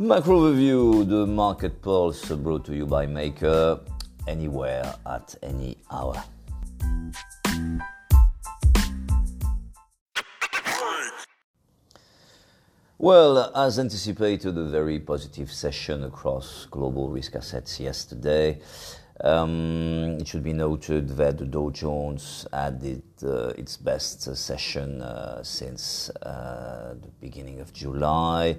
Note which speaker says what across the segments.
Speaker 1: Macro Review, the market pulse brought to you by Maker, anywhere at any hour. Well, as anticipated, a very positive session across global risk assets yesterday. Um, it should be noted that the Dow Jones added uh, its best session uh, since uh, the beginning of July.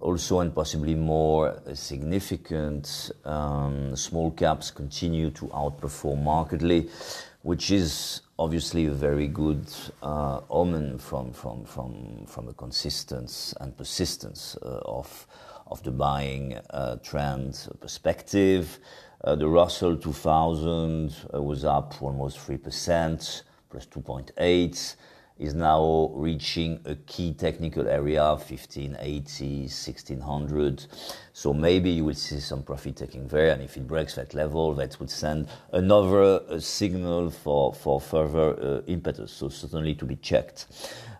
Speaker 1: Also, and possibly more significant, um, small caps continue to outperform markedly, which is obviously a very good uh, omen from, a consistence and persistence uh, of, the buying uh, trend perspective. The Russell 2000 uh, was up almost 3%, plus 2.8 is now reaching a key technical area 1580 1600 so maybe you will see some profit taking there and if it breaks that level that would send another uh, signal for for further uh, impetus so certainly to be checked.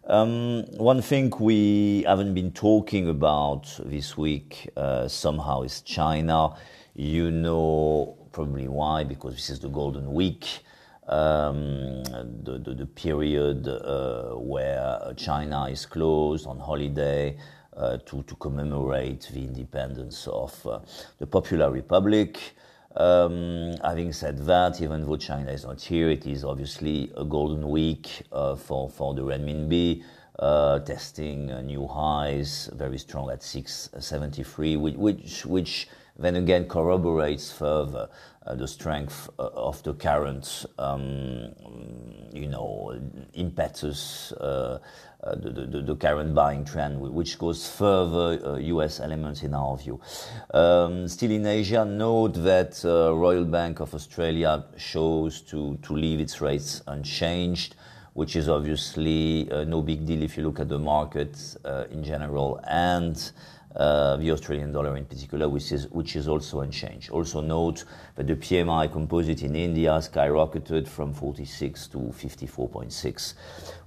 Speaker 1: Um, one thing we haven't been talking about this week uh, somehow is china. You know probably why because this is the golden week um, the, the, the, period uh, where China is closed on holiday uh, to, to commemorate the independence of uh, the Popular Republic. Um, having said that, even though China is not here, it is obviously a golden week uh, for, for the renminbi. Uh, testing uh, new highs, very strong at 673, which, which, which then again corroborates further uh, the strength uh, of the current, um, you know, impetus, uh, uh, the, the, the, current buying trend, which goes further US elements in our view. Um, still in Asia, note that Royal Bank of Australia shows to, to leave its rates unchanged which is obviously uh, no big deal if you look at the market uh, in general and uh, the Australian dollar in particular, which is, which is also unchanged. Also note that the PMI composite in India skyrocketed from 46 to 54.6,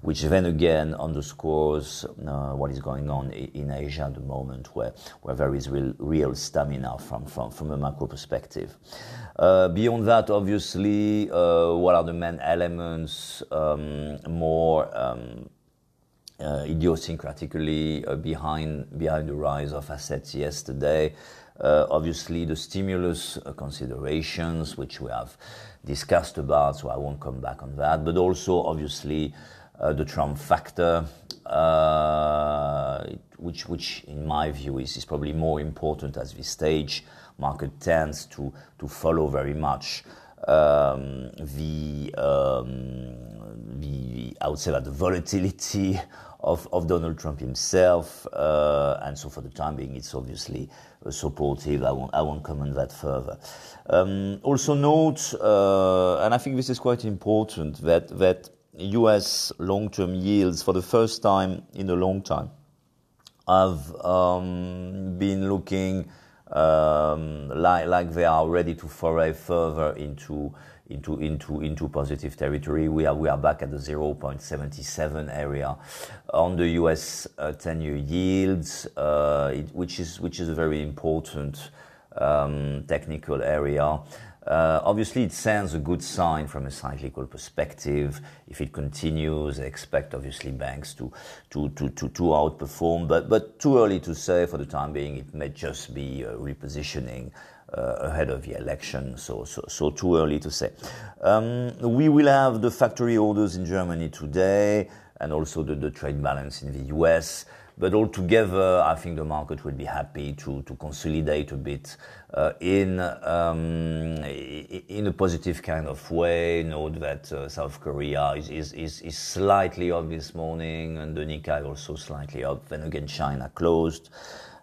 Speaker 1: which then again underscores uh, what is going on in Asia at the moment, where, where there is real, real stamina from, from, from a macro perspective. Uh, beyond that, obviously, uh, what are the main elements um, more um, uh, idiosyncratically uh, behind behind the rise of assets yesterday. Uh, obviously, the stimulus considerations, which we have discussed about, so I won't come back on that. But also, obviously, the Trump factor, which, which in my view is, is probably more important at this stage. Market tends to to follow very much um, the um, the I would say that the volatility of, of Donald Trump himself. Uh, and so for the time being, it's obviously uh, supportive. I won't, I won't comment that further. Um, also note, uh, and I think this is quite important, that, that US long-term yields for the first time in a long time have um, been looking um, like, like they are ready to foray further into into into into positive territory. We are we are back at the 0.77 area on the U.S. 10-year uh, yields, uh, it, which is which is a very important um, technical area. Uh, obviously, it sends a good sign from a cyclical perspective. If it continues, I expect obviously banks to, to, to, to, to outperform, but, but too early to say for the time being. It may just be repositioning uh, ahead of the election, so, so, so too early to say. Um, we will have the factory orders in Germany today and also the, the trade balance in the US. But altogether, I think the market will be happy to, to consolidate a bit uh, in, um, in a positive kind of way. Note that uh, South Korea is, is, is, is, slightly up this morning and the Nikkei also slightly up. Then again, China closed.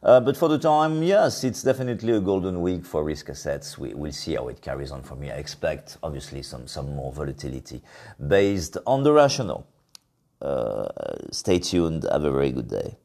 Speaker 1: Uh, but for the time, yes, it's definitely a golden week for risk assets. We, will see how it carries on from here. I expect, obviously, some, some more volatility based on the rationale. Uh, stay tuned. Have a very good day.